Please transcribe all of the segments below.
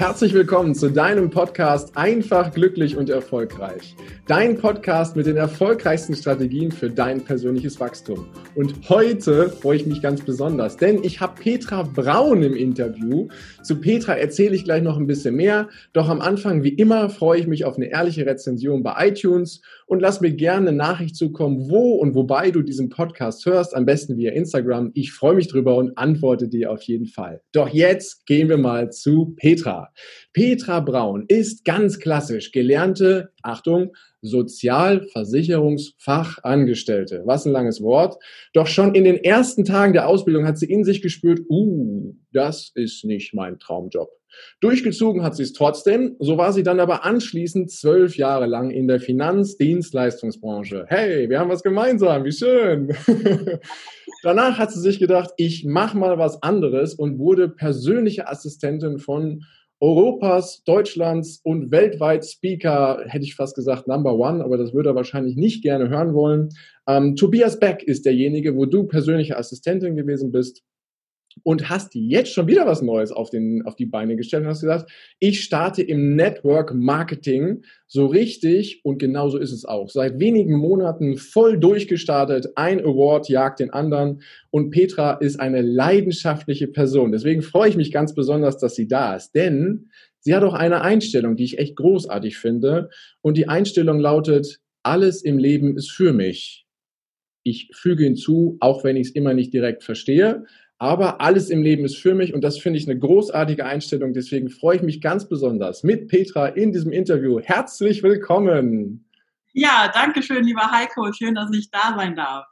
Herzlich willkommen zu deinem Podcast Einfach, glücklich und erfolgreich. Dein Podcast mit den erfolgreichsten Strategien für dein persönliches Wachstum. Und heute freue ich mich ganz besonders, denn ich habe Petra Braun im Interview. Zu Petra erzähle ich gleich noch ein bisschen mehr. Doch am Anfang, wie immer, freue ich mich auf eine ehrliche Rezension bei iTunes und lass mir gerne eine Nachricht zukommen, wo und wobei du diesen Podcast hörst. Am besten via Instagram. Ich freue mich drüber und antworte dir auf jeden Fall. Doch jetzt gehen wir mal zu Petra. Petra Braun ist ganz klassisch gelernte, Achtung, Sozialversicherungsfachangestellte. Was ein langes Wort. Doch schon in den ersten Tagen der Ausbildung hat sie in sich gespürt, uh, das ist nicht mein Traumjob. Durchgezogen hat sie es trotzdem, so war sie dann aber anschließend zwölf Jahre lang in der Finanzdienstleistungsbranche. Hey, wir haben was gemeinsam, wie schön. Danach hat sie sich gedacht, ich mache mal was anderes und wurde persönliche Assistentin von Europas, Deutschlands und weltweit Speaker, hätte ich fast gesagt Number One, aber das würde er wahrscheinlich nicht gerne hören wollen. Ähm, Tobias Beck ist derjenige, wo du persönliche Assistentin gewesen bist und hast jetzt schon wieder was Neues auf, den, auf die Beine gestellt und hast gesagt, ich starte im Network Marketing so richtig und genauso ist es auch. Seit wenigen Monaten voll durchgestartet, ein Award jagt den anderen und Petra ist eine leidenschaftliche Person. Deswegen freue ich mich ganz besonders, dass sie da ist, denn sie hat auch eine Einstellung, die ich echt großartig finde und die Einstellung lautet, alles im Leben ist für mich. Ich füge hinzu, auch wenn ich es immer nicht direkt verstehe, aber alles im Leben ist für mich und das finde ich eine großartige Einstellung. Deswegen freue ich mich ganz besonders mit Petra in diesem Interview. Herzlich willkommen. Ja, danke schön, lieber Heiko. Schön, dass ich da sein darf.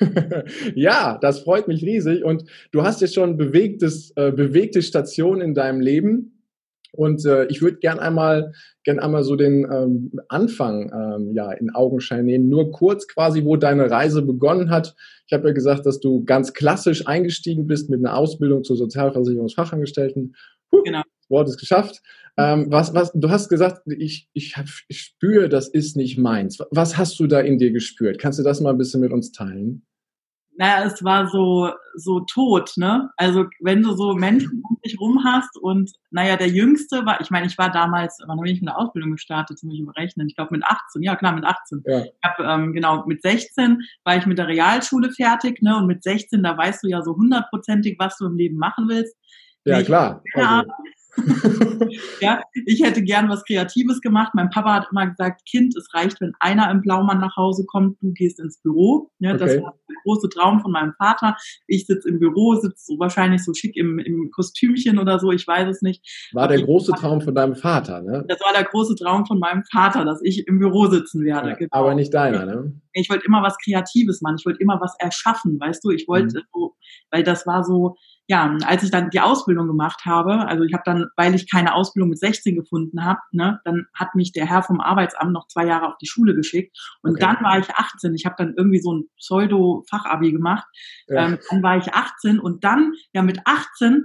ja, das freut mich riesig. Und du hast jetzt schon bewegtes, äh, bewegte Stationen in deinem Leben. Und äh, ich würde gern einmal, gern einmal so den ähm, Anfang ähm, ja, in Augenschein nehmen. Nur kurz quasi, wo deine Reise begonnen hat. Ich habe ja gesagt, dass du ganz klassisch eingestiegen bist mit einer Ausbildung zur Sozialversicherungsfachangestellten. Puh, genau. Das Wort ist geschafft. Ähm, was, was, du hast gesagt, ich, ich, hab, ich spüre, das ist nicht meins. Was hast du da in dir gespürt? Kannst du das mal ein bisschen mit uns teilen? Naja, es war so, so tot, ne? Also wenn du so Menschen um dich rum hast und naja, der Jüngste war, ich meine, ich war damals, wann habe ich eine Ausbildung gestartet, muss ich überrechnen, ich glaube mit 18, ja klar, mit 18. Ja. Ich hab, ähm, genau, mit 16 war ich mit der Realschule fertig, ne? Und mit 16, da weißt du ja so hundertprozentig, was du im Leben machen willst. Ja, klar. Also. ja, ich hätte gern was Kreatives gemacht. Mein Papa hat immer gesagt, Kind, es reicht, wenn einer im Blaumann nach Hause kommt, du gehst ins Büro. Ja, okay. Das war der große Traum von meinem Vater. Ich sitze im Büro, sitze so wahrscheinlich so schick im, im Kostümchen oder so, ich weiß es nicht. War der große Traum von deinem Vater, ne? Das war der große Traum von meinem Vater, dass ich im Büro sitzen werde. Ja, genau. Aber nicht deiner, ne? Ich wollte immer was Kreatives machen, ich wollte immer was erschaffen, weißt du? Ich wollte mhm. so, weil das war so, ja, als ich dann die Ausbildung gemacht habe, also ich habe dann, weil ich keine Ausbildung mit 16 gefunden habe, ne, dann hat mich der Herr vom Arbeitsamt noch zwei Jahre auf die Schule geschickt und okay. dann war ich 18. Ich habe dann irgendwie so ein Pseudo-Fachabi gemacht. Ja. Ähm, dann war ich 18 und dann, ja mit 18,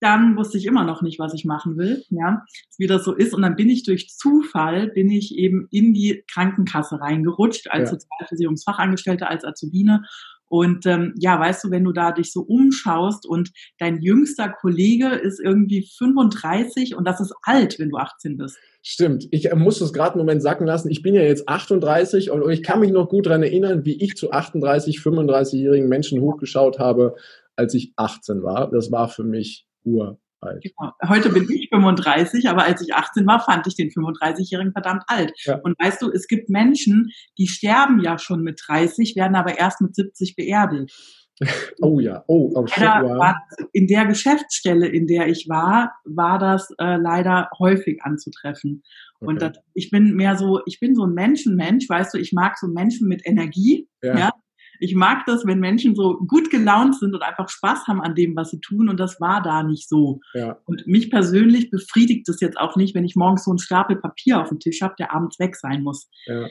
dann wusste ich immer noch nicht, was ich machen will, ja, wie das so ist. Und dann bin ich durch Zufall, bin ich eben in die Krankenkasse reingerutscht als ja. Sozialversicherungsfachangestellte, als Azubine und ähm, ja, weißt du, wenn du da dich so umschaust und dein jüngster Kollege ist irgendwie 35 und das ist alt, wenn du 18 bist. Stimmt. Ich äh, muss das gerade einen Moment sacken lassen. Ich bin ja jetzt 38 und ich kann mich noch gut daran erinnern, wie ich zu 38, 35-jährigen Menschen hochgeschaut habe, als ich 18 war. Das war für mich ur alt. Genau. Heute bin ich 35, aber als ich 18 war, fand ich den 35-Jährigen verdammt alt. Ja. Und weißt du, es gibt Menschen, die sterben ja schon mit 30, werden aber erst mit 70 beerdigt. Oh ja, oh, oh shit, ja. in der Geschäftsstelle, in der ich war, war das äh, leider häufig anzutreffen. Okay. Und das, ich bin mehr so, ich bin so ein Menschenmensch, weißt du, ich mag so Menschen mit Energie, ja. ja ich mag das, wenn Menschen so gut gelaunt sind und einfach Spaß haben an dem, was sie tun. Und das war da nicht so. Ja. Und mich persönlich befriedigt es jetzt auch nicht, wenn ich morgens so einen Stapel Papier auf dem Tisch habe, der abends weg sein muss. Ja.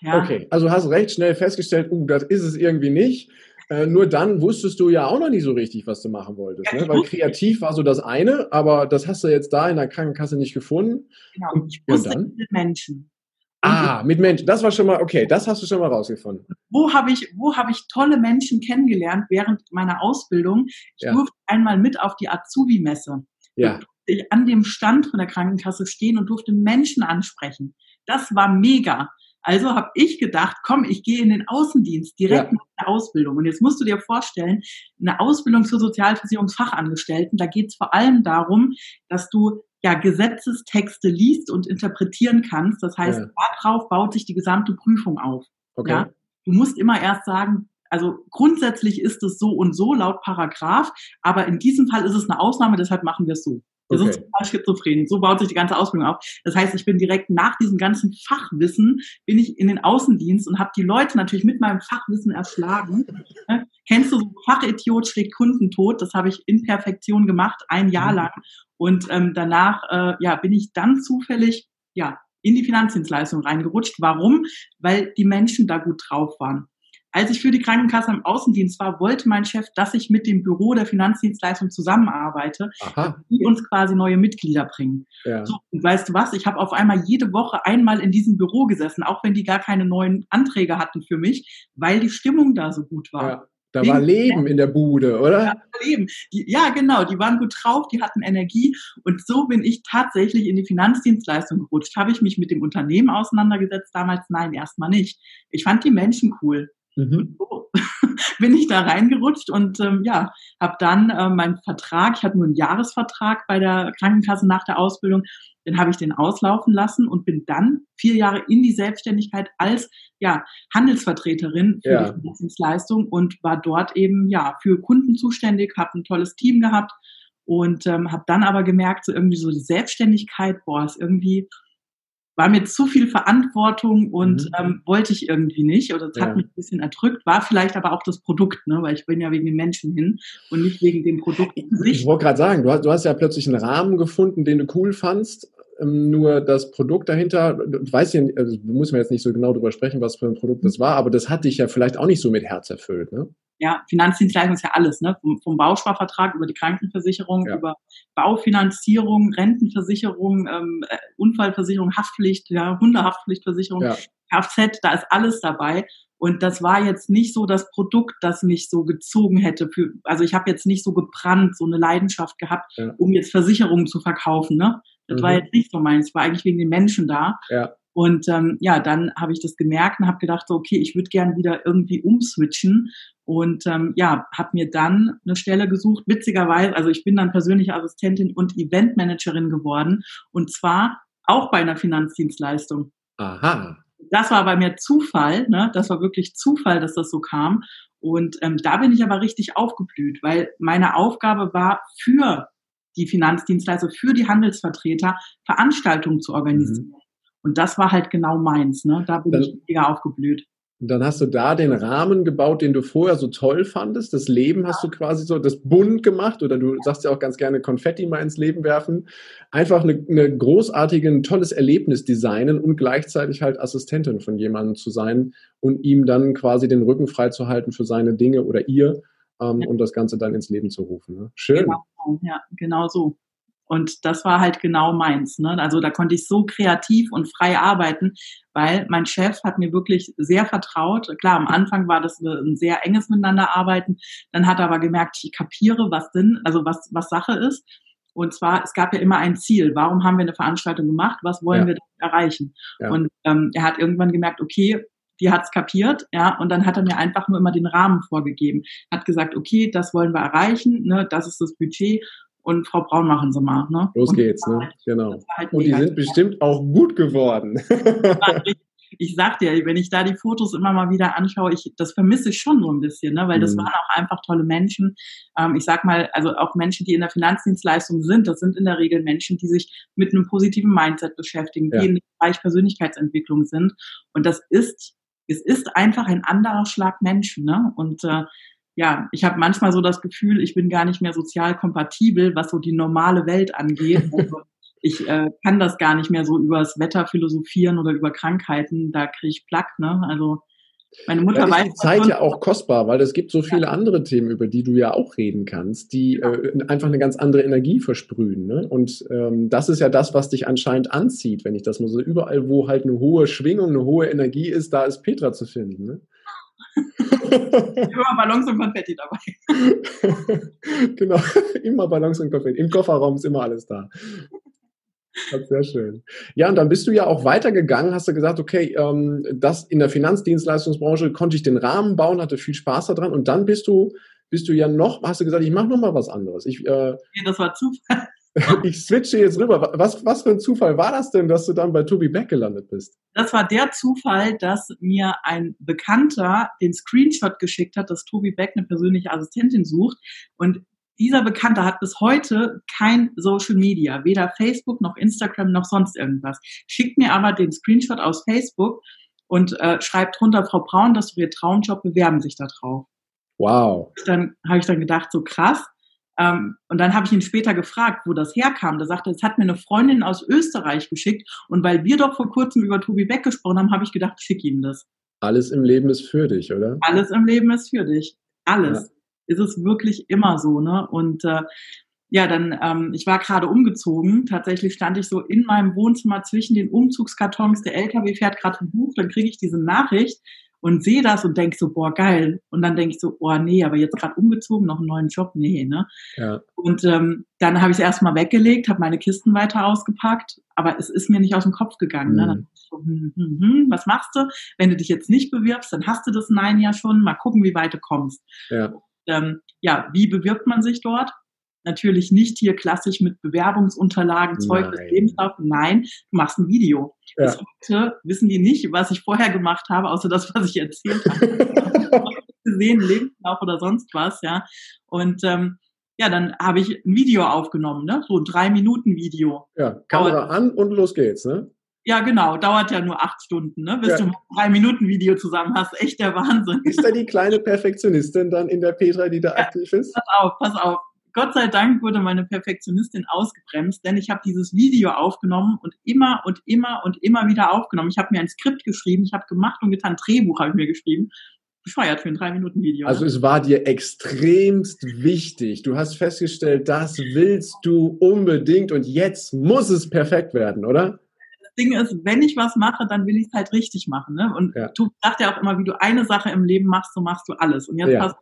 Ja. Okay, also hast recht schnell festgestellt, uh, das ist es irgendwie nicht. Äh, nur dann wusstest du ja auch noch nicht so richtig, was du machen wolltest. Ne? Weil kreativ war so das eine, aber das hast du jetzt da in der Krankenkasse nicht gefunden. Genau, und ich wusste und dann? Menschen. Ah, mit Menschen. Das war schon mal, okay, das hast du schon mal rausgefunden. Wo habe ich, wo habe ich tolle Menschen kennengelernt während meiner Ausbildung? Ich ja. durfte einmal mit auf die Azubi-Messe. Ja. ich an dem Stand von der Krankenkasse stehen und durfte Menschen ansprechen. Das war mega. Also habe ich gedacht, komm, ich gehe in den Außendienst direkt ja. nach der Ausbildung. Und jetzt musst du dir vorstellen, eine Ausbildung zur Sozialversicherungsfachangestellten, da geht es vor allem darum, dass du ja Gesetzestexte liest und interpretieren kannst. Das heißt, ja. darauf baut sich die gesamte Prüfung auf. Okay. Ja? Du musst immer erst sagen, also grundsätzlich ist es so und so laut Paragraph, aber in diesem Fall ist es eine Ausnahme, deshalb machen wir es so. Wir okay. sind total schizophren. So baut sich die ganze Ausbildung auf. Das heißt, ich bin direkt nach diesem ganzen Fachwissen, bin ich in den Außendienst und habe die Leute natürlich mit meinem Fachwissen erschlagen. Kennst du so Fachidiot schlägt Kunden tot? Das habe ich in Perfektion gemacht, ein Jahr mhm. lang. Und ähm, danach äh, ja, bin ich dann zufällig ja, in die Finanzdienstleistung reingerutscht. Warum? Weil die Menschen da gut drauf waren. Als ich für die Krankenkasse im Außendienst war, wollte mein Chef, dass ich mit dem Büro der Finanzdienstleistung zusammenarbeite, die uns quasi neue Mitglieder bringen. Ja. So, und weißt du was? Ich habe auf einmal jede Woche einmal in diesem Büro gesessen, auch wenn die gar keine neuen Anträge hatten für mich, weil die Stimmung da so gut war. Ja. Da war Leben in der Bude, oder? Ja, Leben. Ja, genau. Die waren gut drauf, die hatten Energie. Und so bin ich tatsächlich in die Finanzdienstleistung gerutscht. Habe ich mich mit dem Unternehmen auseinandergesetzt? Damals nein, erstmal nicht. Ich fand die Menschen cool. Mhm. So bin ich da reingerutscht und ähm, ja, habe dann äh, meinen Vertrag, ich hatte nur einen Jahresvertrag bei der Krankenkasse nach der Ausbildung, dann habe ich den auslaufen lassen und bin dann vier Jahre in die Selbstständigkeit als ja, Handelsvertreterin für ja. die Dienstleistung und war dort eben ja für Kunden zuständig, habe ein tolles Team gehabt und ähm, habe dann aber gemerkt, so irgendwie so die Selbstständigkeit, boah, ist irgendwie war mir zu viel Verantwortung und mhm. ähm, wollte ich irgendwie nicht oder es ja. hat mich ein bisschen erdrückt, war vielleicht aber auch das Produkt, ne, weil ich bin ja wegen den Menschen hin und nicht wegen dem Produkt. Ich wollte gerade sagen, du hast, du hast ja plötzlich einen Rahmen gefunden, den du cool fandst, ähm, nur das Produkt dahinter, du weißt ja, also, muss man jetzt nicht so genau drüber sprechen, was für ein Produkt das war, aber das hat dich ja vielleicht auch nicht so mit Herz erfüllt, ne? Ja, Finanzdienstleistung ist ja alles, ne? Vom, vom Bausparvertrag über die Krankenversicherung, ja. über Baufinanzierung, Rentenversicherung, ähm, äh, Unfallversicherung, Haftpflicht, ja, Hundehaftpflichtversicherung, ja. Kfz, da ist alles dabei. Und das war jetzt nicht so das Produkt, das mich so gezogen hätte. Für, also ich habe jetzt nicht so gebrannt, so eine Leidenschaft gehabt, ja. um jetzt Versicherungen zu verkaufen. Ne? Das mhm. war jetzt nicht so meins. Ich war eigentlich wegen den Menschen da. Ja. Und ähm, ja, dann habe ich das gemerkt und habe gedacht, so, okay, ich würde gern wieder irgendwie umswitchen und ähm, ja, habe mir dann eine Stelle gesucht. Witzigerweise, also ich bin dann persönliche Assistentin und Eventmanagerin geworden und zwar auch bei einer Finanzdienstleistung. Aha. Das war bei mir Zufall, ne? Das war wirklich Zufall, dass das so kam. Und ähm, da bin ich aber richtig aufgeblüht, weil meine Aufgabe war, für die Finanzdienstleister, für die Handelsvertreter Veranstaltungen zu organisieren. Mhm. Und das war halt genau meins. Ne? Da bin dann, ich mega aufgeblüht. Dann hast du da den Rahmen gebaut, den du vorher so toll fandest. Das Leben hast du quasi so, das bunt gemacht oder du sagst ja auch ganz gerne Konfetti mal ins Leben werfen. Einfach eine, eine großartige, ein tolles Erlebnis designen und gleichzeitig halt Assistentin von jemandem zu sein und ihm dann quasi den Rücken frei zu halten für seine Dinge oder ihr ähm, ja. und das Ganze dann ins Leben zu rufen. Ne? Schön. Genau, ja, genau so. Und das war halt genau meins. Ne? Also da konnte ich so kreativ und frei arbeiten, weil mein Chef hat mir wirklich sehr vertraut. Klar, am Anfang war das ein sehr enges Miteinander arbeiten. Dann hat er aber gemerkt, ich kapiere, was Sinn, also was, was Sache ist. Und zwar, es gab ja immer ein Ziel. Warum haben wir eine Veranstaltung gemacht? Was wollen ja. wir erreichen? Ja. Und ähm, er hat irgendwann gemerkt, okay, die hat's kapiert, ja, und dann hat er mir einfach nur immer den Rahmen vorgegeben. Hat gesagt, okay, das wollen wir erreichen, ne, das ist das Budget und Frau Braun machen sie mal. Ne? Los und geht's, ne? Halt, genau. Halt und die sind bestimmt auch gut geworden. ich sag dir, wenn ich da die Fotos immer mal wieder anschaue, ich, das vermisse ich schon so ein bisschen, ne? weil das mhm. waren auch einfach tolle Menschen. Ähm, ich sag mal, also auch Menschen, die in der Finanzdienstleistung sind, das sind in der Regel Menschen, die sich mit einem positiven Mindset beschäftigen, die ja. im Bereich Persönlichkeitsentwicklung sind. Und das ist, es ist einfach ein anderer Schlag Menschen. Ne? Und äh, ja, ich habe manchmal so das Gefühl, ich bin gar nicht mehr sozial kompatibel, was so die normale Welt angeht. Also ich äh, kann das gar nicht mehr so übers Wetter philosophieren oder über Krankheiten. Da kriege ich Plack, ne? Also meine Mutter ja, weiß. Die Zeit ja auch kostbar, weil es gibt so viele ja. andere Themen, über die du ja auch reden kannst, die äh, einfach eine ganz andere Energie versprühen. Ne? Und ähm, das ist ja das, was dich anscheinend anzieht, wenn ich das mal so überall, wo halt eine hohe Schwingung, eine hohe Energie ist, da ist Petra zu finden. Ne? immer Ballons und Konfetti dabei. genau, immer Ballons und Konfetti. Im Kofferraum ist immer alles da. sehr schön. Ja, und dann bist du ja auch weitergegangen, hast du gesagt, okay, ähm, das in der Finanzdienstleistungsbranche konnte ich den Rahmen bauen, hatte viel Spaß daran und dann bist du, bist du ja noch, hast du gesagt, ich mache noch mal was anderes. Ich, äh, nee, das war Zufall. ich switche jetzt rüber. Was, was für ein Zufall war das denn, dass du dann bei Tobi Beck gelandet bist? Das war der Zufall, dass mir ein Bekannter den Screenshot geschickt hat, dass Tobi Beck eine persönliche Assistentin sucht. Und dieser Bekannte hat bis heute kein Social Media, weder Facebook noch Instagram noch sonst irgendwas. Schickt mir aber den Screenshot aus Facebook und äh, schreibt drunter, Frau Braun, dass du ihr Traumjob bewerben sich da drauf. Wow. Dann habe ich dann gedacht, so krass. Ähm, und dann habe ich ihn später gefragt, wo das herkam. Da sagte, es hat mir eine Freundin aus Österreich geschickt. Und weil wir doch vor kurzem über Tobi Beck gesprochen haben, habe ich gedacht, schick ihm das. Alles im Leben ist für dich, oder? Alles im Leben ist für dich. Alles. Ja. Ist es wirklich immer so, ne? Und äh, ja, dann, ähm, ich war gerade umgezogen. Tatsächlich stand ich so in meinem Wohnzimmer zwischen den Umzugskartons. Der LKW fährt gerade ein Buch. Dann kriege ich diese Nachricht und sehe das und denke so, boah, geil. Und dann denke ich so, boah, nee, aber jetzt gerade umgezogen, noch einen neuen Job, nee, ne? Ja. Und ähm, dann habe ich es erstmal weggelegt, habe meine Kisten weiter ausgepackt, aber es ist mir nicht aus dem Kopf gegangen. Ne? Mhm. Ne? Dann so, hm, hm, hm, was machst du? Wenn du dich jetzt nicht bewirbst, dann hast du das Nein ja schon. Mal gucken, wie weit du kommst. Ja. Und, ähm, ja, wie bewirbt man sich dort? Natürlich nicht hier klassisch mit Bewerbungsunterlagen, Zeugnis, Lebenslauf. Nein, du machst ein Video. Ja. Bis heute wissen die nicht, was ich vorher gemacht habe, außer das, was ich erzählt habe. gesehen, Lebenslauf oder sonst was, ja. Und ähm, ja, dann habe ich ein Video aufgenommen, ne? So ein drei Minuten Video. Ja, Kamera Dauert, an und los geht's, ne? Ja, genau. Dauert ja nur acht Stunden, ne? Bis ja. du ein drei Minuten Video zusammen hast. Echt der Wahnsinn. Ist da die kleine Perfektionistin dann in der Petra, die da ja, aktiv ist? Pass auf, pass auf. Gott sei Dank wurde meine Perfektionistin ausgebremst, denn ich habe dieses Video aufgenommen und immer und immer und immer wieder aufgenommen. Ich habe mir ein Skript geschrieben, ich habe gemacht und getan, Drehbuch habe ich mir geschrieben. Bescheuert für ein drei Minuten Video. Also ne? es war dir extremst wichtig. Du hast festgestellt, das willst du unbedingt und jetzt muss es perfekt werden, oder? Das Ding ist, wenn ich was mache, dann will ich es halt richtig machen. Ne? Und ja. du sagst ja auch immer, wie du eine Sache im Leben machst, so machst du alles. Und jetzt ja. passt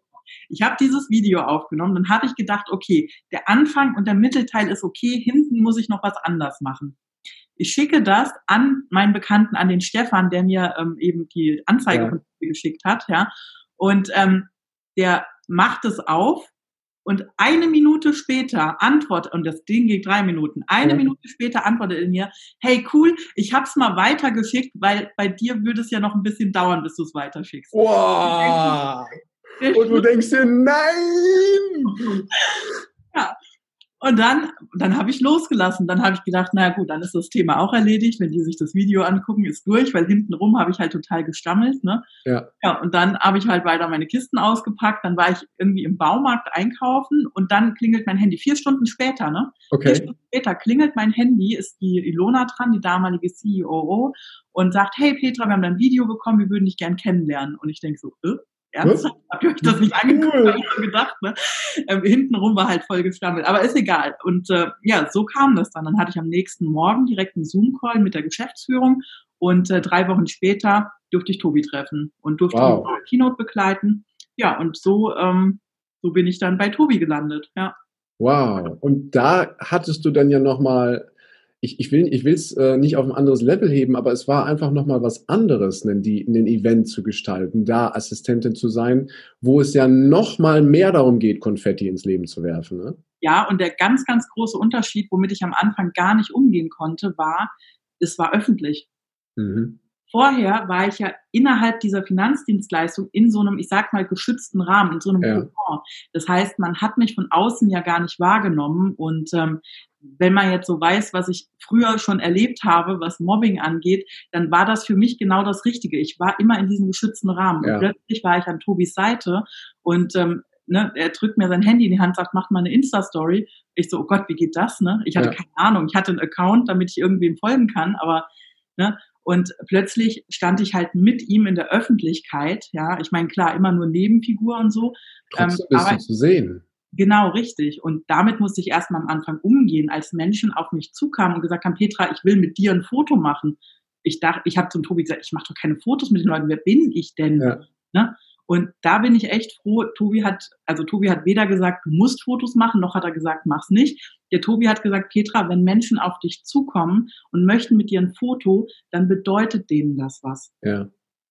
ich habe dieses Video aufgenommen, dann habe ich gedacht, okay, der Anfang und der Mittelteil ist okay, hinten muss ich noch was anders machen. Ich schicke das an meinen Bekannten, an den Stefan, der mir ähm, eben die Anzeige ja. geschickt hat, ja. Und ähm, der macht es auf und eine Minute später antwortet, und das Ding geht drei Minuten, eine ja. Minute später antwortet er mir, hey cool, ich hab's mal weitergeschickt, weil bei dir würde es ja noch ein bisschen dauern, bis du es weiterschickst. Wow. Und du denkst dir, nein! Ja. Und dann, dann habe ich losgelassen. Dann habe ich gedacht, naja gut, dann ist das Thema auch erledigt. Wenn die sich das Video angucken, ist durch, weil hintenrum habe ich halt total gestammelt. Ne? Ja. ja. Und dann habe ich halt weiter meine Kisten ausgepackt. Dann war ich irgendwie im Baumarkt einkaufen und dann klingelt mein Handy. Vier Stunden später, ne? Okay. Vier Stunden später klingelt mein Handy, ist die Ilona dran, die damalige CEO, und sagt, hey Petra, wir haben dein Video bekommen, wir würden dich gern kennenlernen. Und ich denke so, äh, Ernsthaft? Habt ihr euch das nicht angeguckt? Cool. ich so gedacht, ne? Ähm, hintenrum war halt voll gestammelt. Aber ist egal. Und äh, ja, so kam das dann. Dann hatte ich am nächsten Morgen direkt einen Zoom-Call mit der Geschäftsführung und äh, drei Wochen später durfte ich Tobi treffen und durfte wow. ihn Keynote begleiten. Ja, und so, ähm, so bin ich dann bei Tobi gelandet. Ja. Wow. Und da hattest du dann ja nochmal ich, ich will ich es äh, nicht auf ein anderes Level heben, aber es war einfach nochmal was anderes, einen, die, einen Event zu gestalten, da Assistentin zu sein, wo es ja nochmal mehr darum geht, Konfetti ins Leben zu werfen. Ne? Ja, und der ganz, ganz große Unterschied, womit ich am Anfang gar nicht umgehen konnte, war, es war öffentlich. Mhm. Vorher war ich ja innerhalb dieser Finanzdienstleistung in so einem, ich sag mal, geschützten Rahmen, in so einem ja. Das heißt, man hat mich von außen ja gar nicht wahrgenommen und ähm, wenn man jetzt so weiß, was ich früher schon erlebt habe, was Mobbing angeht, dann war das für mich genau das Richtige. Ich war immer in diesem geschützten Rahmen. Ja. Und plötzlich war ich an Tobis Seite und ähm, ne, er drückt mir sein Handy in die Hand, sagt, mach mal eine Insta-Story. Ich so, oh Gott, wie geht das? Ne? Ich hatte ja. keine Ahnung. Ich hatte einen Account, damit ich irgendwem folgen kann, aber ne, und plötzlich stand ich halt mit ihm in der Öffentlichkeit. Ja, ich meine, klar, immer nur Nebenfigur und so. Trotzdem ähm, bist du zu sehen. Genau, richtig. Und damit musste ich erstmal am Anfang umgehen, als Menschen auf mich zukamen und gesagt haben, Petra, ich will mit dir ein Foto machen. Ich dachte, ich habe zum Tobi gesagt, ich mache doch keine Fotos mit den Leuten, wer bin ich denn? Ja. Ne? Und da bin ich echt froh. Tobi hat, also Tobi hat weder gesagt, du musst Fotos machen, noch hat er gesagt, mach's nicht. Der Tobi hat gesagt, Petra, wenn Menschen auf dich zukommen und möchten mit dir ein Foto, dann bedeutet denen das was. Ja.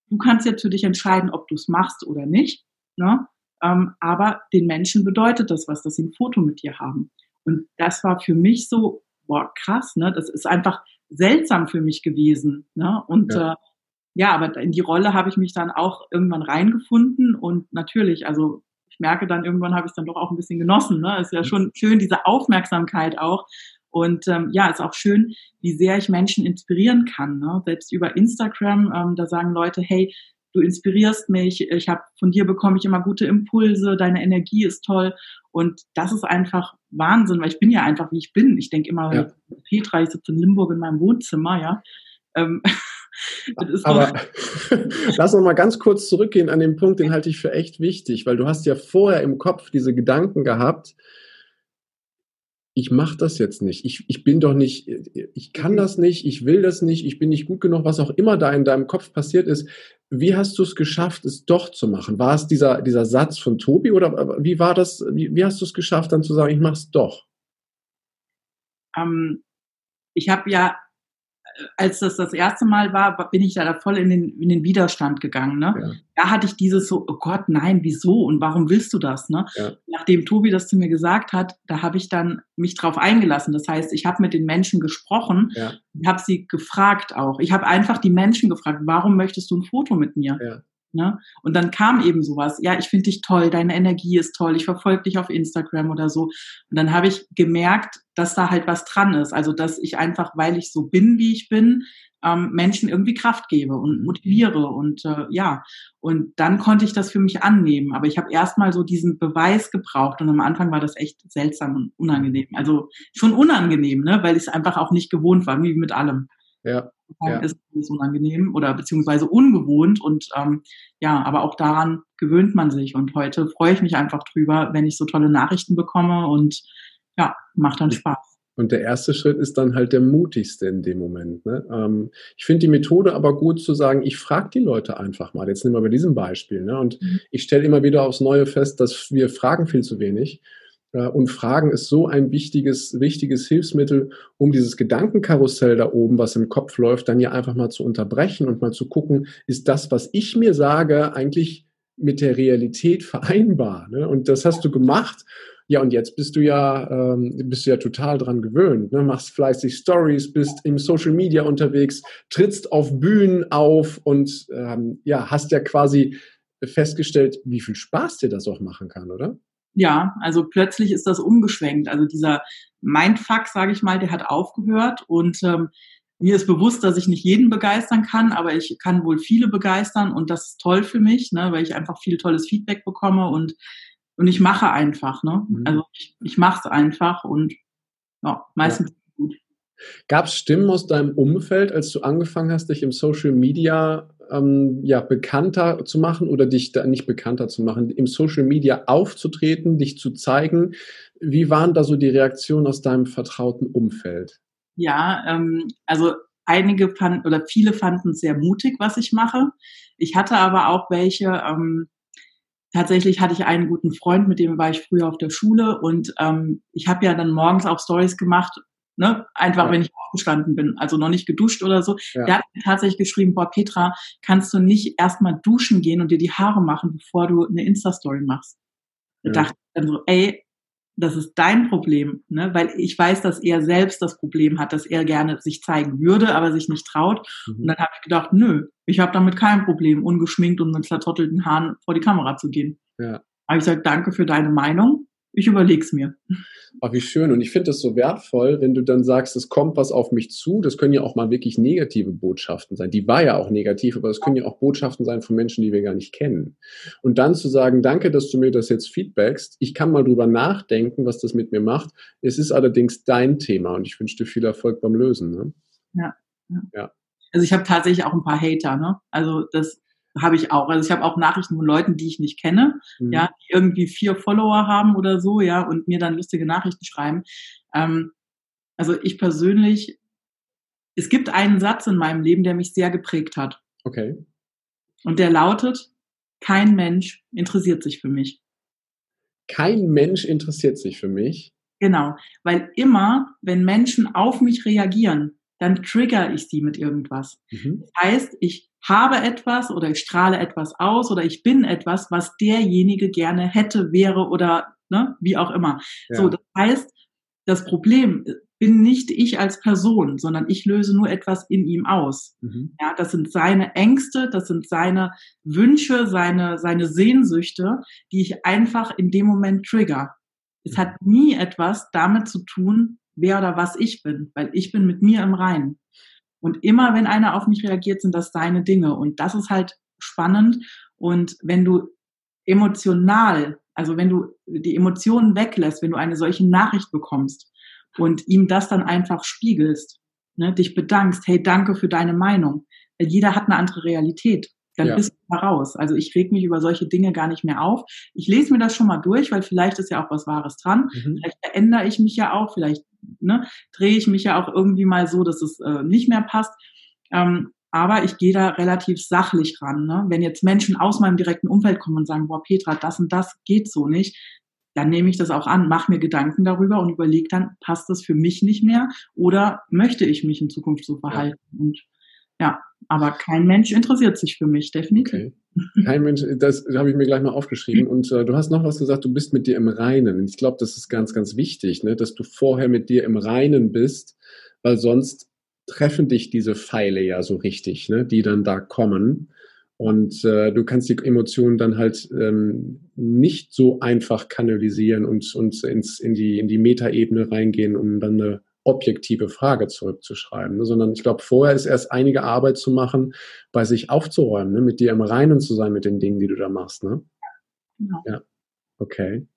Du kannst jetzt für dich entscheiden, ob du es machst oder nicht. Ne? Ähm, aber den Menschen bedeutet das was, dass sie ein Foto mit dir haben. Und das war für mich so, boah, krass, ne? Das ist einfach seltsam für mich gewesen. Ne? Und ja. Äh, ja, aber in die Rolle habe ich mich dann auch irgendwann reingefunden und natürlich, also ich merke dann irgendwann habe ich es dann doch auch ein bisschen genossen. Ne? Ist ja schon schön diese Aufmerksamkeit auch. Und ähm, ja, ist auch schön, wie sehr ich Menschen inspirieren kann. Ne? Selbst über Instagram, ähm, da sagen Leute, hey, du inspirierst mich, ich habe von dir bekomme ich immer gute Impulse, deine Energie ist toll. Und das ist einfach Wahnsinn, weil ich bin ja einfach, wie ich bin. Ich denke immer, ja. Petra, ich sitze in Limburg in meinem Wohnzimmer, ja. Ähm, Aber lass uns mal ganz kurz zurückgehen an den Punkt, den halte ich für echt wichtig, weil du hast ja vorher im Kopf diese Gedanken gehabt, ich mache das jetzt nicht. Ich, ich bin doch nicht, ich kann das nicht, ich will das nicht, ich bin nicht gut genug, was auch immer da in deinem Kopf passiert ist. Wie hast du es geschafft, es doch zu machen? War es dieser, dieser Satz von Tobi oder wie war das, wie, wie hast du es geschafft, dann zu sagen, ich mache es doch? Ähm, ich habe ja als das das erste Mal war, bin ich da voll in den, in den Widerstand gegangen. Ne? Ja. Da hatte ich dieses so, oh Gott, nein, wieso und warum willst du das? Ne? Ja. Nachdem Tobi das zu mir gesagt hat, da habe ich dann mich drauf eingelassen. Das heißt, ich habe mit den Menschen gesprochen, ja. habe sie gefragt auch. Ich habe einfach die Menschen gefragt, warum möchtest du ein Foto mit mir? Ne? Und dann kam eben sowas, ja, ich finde dich toll, deine Energie ist toll, ich verfolge dich auf Instagram oder so. Und dann habe ich gemerkt, dass da halt was dran ist. Also, dass ich einfach, weil ich so bin, wie ich bin, ähm, Menschen irgendwie Kraft gebe und motiviere. Und äh, ja, und dann konnte ich das für mich annehmen. Aber ich habe erstmal so diesen Beweis gebraucht. Und am Anfang war das echt seltsam und unangenehm. Also schon unangenehm, ne? weil ich es einfach auch nicht gewohnt war, wie mit allem. Ja. ja. ist es unangenehm oder beziehungsweise ungewohnt und ähm, ja, aber auch daran gewöhnt man sich und heute freue ich mich einfach drüber, wenn ich so tolle Nachrichten bekomme und ja, macht dann Spaß. Und der erste Schritt ist dann halt der mutigste in dem Moment. Ne? Ähm, ich finde die Methode aber gut zu sagen, ich frage die Leute einfach mal. Jetzt nehmen wir bei diesem Beispiel. Ne? Und mhm. ich stelle immer wieder aufs Neue fest, dass wir fragen viel zu wenig. Äh, und Fragen ist so ein wichtiges, wichtiges Hilfsmittel, um dieses Gedankenkarussell da oben, was im Kopf läuft, dann ja einfach mal zu unterbrechen und mal zu gucken, ist das, was ich mir sage, eigentlich mit der Realität vereinbar? Ne? Und das hast du gemacht. Ja, und jetzt bist du ja, ähm, bist du ja total dran gewöhnt. Ne? Machst fleißig Stories, bist im Social Media unterwegs, trittst auf Bühnen auf und ähm, ja, hast ja quasi festgestellt, wie viel Spaß dir das auch machen kann, oder? Ja, also plötzlich ist das umgeschwenkt. Also dieser Mindfuck, sage ich mal, der hat aufgehört und ähm, mir ist bewusst, dass ich nicht jeden begeistern kann, aber ich kann wohl viele begeistern und das ist toll für mich, ne, weil ich einfach viel tolles Feedback bekomme und und ich mache einfach, ne? Mhm. Also ich, ich mache es einfach und ja, meistens ja. gut. Gab es Stimmen aus deinem Umfeld, als du angefangen hast, dich im Social Media ähm, ja, bekannter zu machen oder dich da nicht bekannter zu machen, im Social Media aufzutreten, dich zu zeigen. Wie waren da so die Reaktionen aus deinem vertrauten Umfeld? Ja, ähm, also einige fanden oder viele fanden es sehr mutig, was ich mache. Ich hatte aber auch welche, ähm, tatsächlich hatte ich einen guten Freund, mit dem war ich früher auf der Schule und ähm, ich habe ja dann morgens auch Stories gemacht Ne? Einfach, ja. wenn ich aufgestanden bin, also noch nicht geduscht oder so. Ja. Der hat mir tatsächlich geschrieben, boah, Petra, kannst du nicht erstmal duschen gehen und dir die Haare machen, bevor du eine Insta-Story machst? Ja. Da dachte ich dann so, ey, das ist dein Problem, ne? weil ich weiß, dass er selbst das Problem hat, dass er gerne sich zeigen würde, aber sich nicht traut. Mhm. Und dann habe ich gedacht, nö, ich habe damit kein Problem, ungeschminkt und mit zertottelten Haaren vor die Kamera zu gehen. Ja. Habe ich gesagt, danke für deine Meinung ich überleg's mir. Ach, wie schön. Und ich finde das so wertvoll, wenn du dann sagst, es kommt was auf mich zu. Das können ja auch mal wirklich negative Botschaften sein. Die war ja auch negativ, aber es können ja auch Botschaften sein von Menschen, die wir gar nicht kennen. Und dann zu sagen, danke, dass du mir das jetzt feedbackst. Ich kann mal drüber nachdenken, was das mit mir macht. Es ist allerdings dein Thema und ich wünsche dir viel Erfolg beim Lösen. Ne? Ja, ja. ja. Also ich habe tatsächlich auch ein paar Hater, ne? Also das habe ich auch. Also ich habe auch Nachrichten von Leuten, die ich nicht kenne, mhm. ja, die irgendwie vier Follower haben oder so, ja, und mir dann lustige Nachrichten schreiben. Ähm, also ich persönlich, es gibt einen Satz in meinem Leben, der mich sehr geprägt hat. Okay. Und der lautet, kein Mensch interessiert sich für mich. Kein Mensch interessiert sich für mich. Genau, weil immer, wenn Menschen auf mich reagieren, dann trigger ich sie mit irgendwas. Mhm. Das heißt, ich habe etwas oder ich strahle etwas aus oder ich bin etwas, was derjenige gerne hätte, wäre oder ne, wie auch immer. Ja. So, das heißt, das Problem bin nicht ich als Person, sondern ich löse nur etwas in ihm aus. Mhm. Ja, das sind seine Ängste, das sind seine Wünsche, seine, seine Sehnsüchte, die ich einfach in dem Moment trigger. Es hat nie etwas damit zu tun, wer oder was ich bin, weil ich bin mit mir im Reinen. Und immer wenn einer auf mich reagiert, sind das seine Dinge. Und das ist halt spannend. Und wenn du emotional, also wenn du die Emotionen weglässt, wenn du eine solche Nachricht bekommst und ihm das dann einfach spiegelst, ne, dich bedankst, hey, danke für deine Meinung. Jeder hat eine andere Realität dann ja. bist du raus. Also ich reg mich über solche Dinge gar nicht mehr auf. Ich lese mir das schon mal durch, weil vielleicht ist ja auch was Wahres dran. Mhm. Vielleicht verändere ich mich ja auch, vielleicht ne, drehe ich mich ja auch irgendwie mal so, dass es äh, nicht mehr passt. Ähm, aber ich gehe da relativ sachlich ran. Ne? Wenn jetzt Menschen aus meinem direkten Umfeld kommen und sagen, boah, Petra, das und das geht so nicht, dann nehme ich das auch an, mache mir Gedanken darüber und überlege dann, passt das für mich nicht mehr oder möchte ich mich in Zukunft so verhalten? Ja. Und ja, aber kein Mensch interessiert sich für mich, definitiv. Okay. Kein Mensch, das habe ich mir gleich mal aufgeschrieben. Und äh, du hast noch was gesagt, du bist mit dir im Reinen. Ich glaube, das ist ganz, ganz wichtig, ne? dass du vorher mit dir im Reinen bist, weil sonst treffen dich diese Pfeile ja so richtig, ne? die dann da kommen. Und äh, du kannst die Emotionen dann halt ähm, nicht so einfach kanalisieren und, und ins, in die, in die Metaebene reingehen, um dann eine objektive Frage zurückzuschreiben, ne? sondern ich glaube, vorher ist erst einige Arbeit zu machen, bei sich aufzuräumen, ne? mit dir im Reinen zu sein mit den Dingen, die du da machst. Ne? Genau. Ja, okay.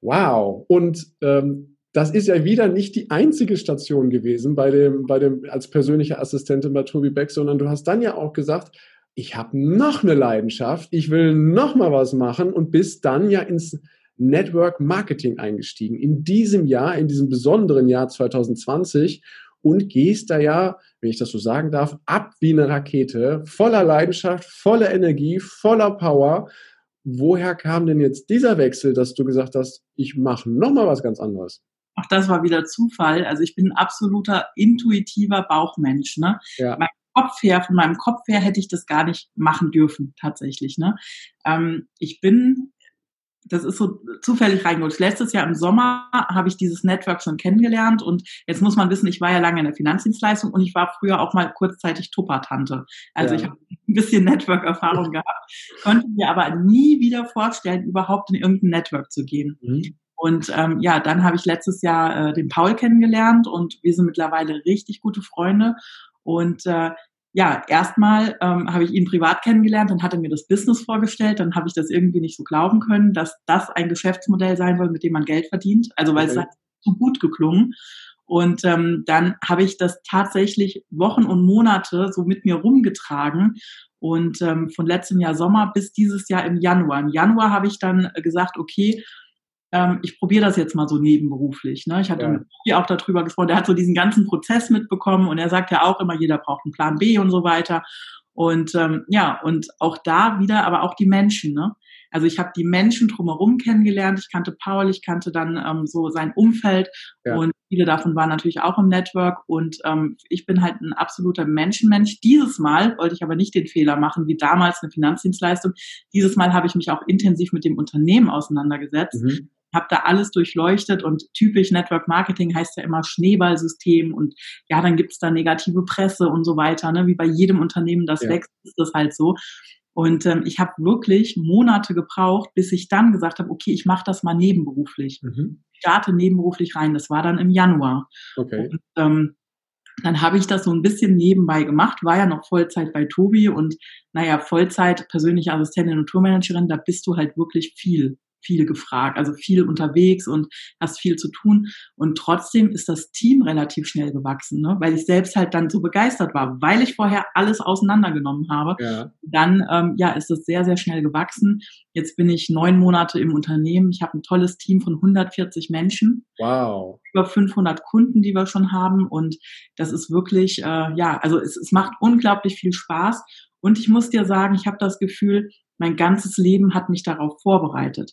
Wow. Und ähm, das ist ja wieder nicht die einzige Station gewesen bei dem, bei dem als persönliche Assistentin bei Tobi Beck, sondern du hast dann ja auch gesagt, ich habe noch eine Leidenschaft, ich will noch mal was machen und bist dann ja ins Network Marketing eingestiegen. In diesem Jahr, in diesem besonderen Jahr 2020 und gehst da ja, wenn ich das so sagen darf, ab wie eine Rakete, voller Leidenschaft, voller Energie, voller Power. Woher kam denn jetzt dieser Wechsel, dass du gesagt hast, ich mache nochmal was ganz anderes? Auch das war wieder Zufall. Also ich bin ein absoluter intuitiver Bauchmensch. Ne? Ja. Mein Kopf her, von meinem Kopf her hätte ich das gar nicht machen dürfen, tatsächlich. Ne? Ähm, ich bin das ist so zufällig reingerutscht. Letztes Jahr im Sommer habe ich dieses Network schon kennengelernt und jetzt muss man wissen, ich war ja lange in der Finanzdienstleistung und ich war früher auch mal kurzzeitig Tuppertante. Also ja. ich habe ein bisschen Network-Erfahrung gehabt, konnte mir aber nie wieder vorstellen, überhaupt in irgendein Network zu gehen. Mhm. Und ähm, ja, dann habe ich letztes Jahr äh, den Paul kennengelernt und wir sind mittlerweile richtig gute Freunde. Und äh, ja, erstmal ähm, habe ich ihn privat kennengelernt, dann hat er mir das Business vorgestellt, dann habe ich das irgendwie nicht so glauben können, dass das ein Geschäftsmodell sein soll, mit dem man Geld verdient. Also weil okay. es hat so gut geklungen. Und ähm, dann habe ich das tatsächlich Wochen und Monate so mit mir rumgetragen. Und ähm, von letztem Jahr Sommer bis dieses Jahr im Januar. Im Januar habe ich dann gesagt, okay, ähm, ich probiere das jetzt mal so nebenberuflich. Ne? Ich hatte ja. mit Tobi auch darüber gesprochen, der hat so diesen ganzen Prozess mitbekommen und er sagt ja auch immer, jeder braucht einen Plan B und so weiter. Und ähm, ja, und auch da wieder, aber auch die Menschen. Ne? Also ich habe die Menschen drumherum kennengelernt. Ich kannte Paul, ich kannte dann ähm, so sein Umfeld ja. und viele davon waren natürlich auch im Network. Und ähm, ich bin halt ein absoluter Menschenmensch. Dieses Mal wollte ich aber nicht den Fehler machen wie damals eine Finanzdienstleistung. Dieses Mal habe ich mich auch intensiv mit dem Unternehmen auseinandergesetzt. Mhm habe da alles durchleuchtet und typisch Network Marketing heißt ja immer Schneeballsystem und ja, dann gibt's da negative Presse und so weiter. Ne? Wie bei jedem Unternehmen, das ja. wächst, ist das halt so. Und ähm, ich habe wirklich Monate gebraucht, bis ich dann gesagt habe, okay, ich mache das mal nebenberuflich. Mhm. starte nebenberuflich rein. Das war dann im Januar. Okay. Und, ähm, dann habe ich das so ein bisschen nebenbei gemacht, war ja noch Vollzeit bei Tobi und naja, Vollzeit persönliche Assistentin und Tourmanagerin, da bist du halt wirklich viel viel gefragt, also viel unterwegs und hast viel zu tun. Und trotzdem ist das Team relativ schnell gewachsen, ne? weil ich selbst halt dann so begeistert war, weil ich vorher alles auseinandergenommen habe. Ja. Dann ähm, ja, ist es sehr, sehr schnell gewachsen. Jetzt bin ich neun Monate im Unternehmen. Ich habe ein tolles Team von 140 Menschen. Wow. Über 500 Kunden, die wir schon haben. Und das ist wirklich, äh, ja, also es, es macht unglaublich viel Spaß. Und ich muss dir sagen, ich habe das Gefühl, mein ganzes Leben hat mich darauf vorbereitet.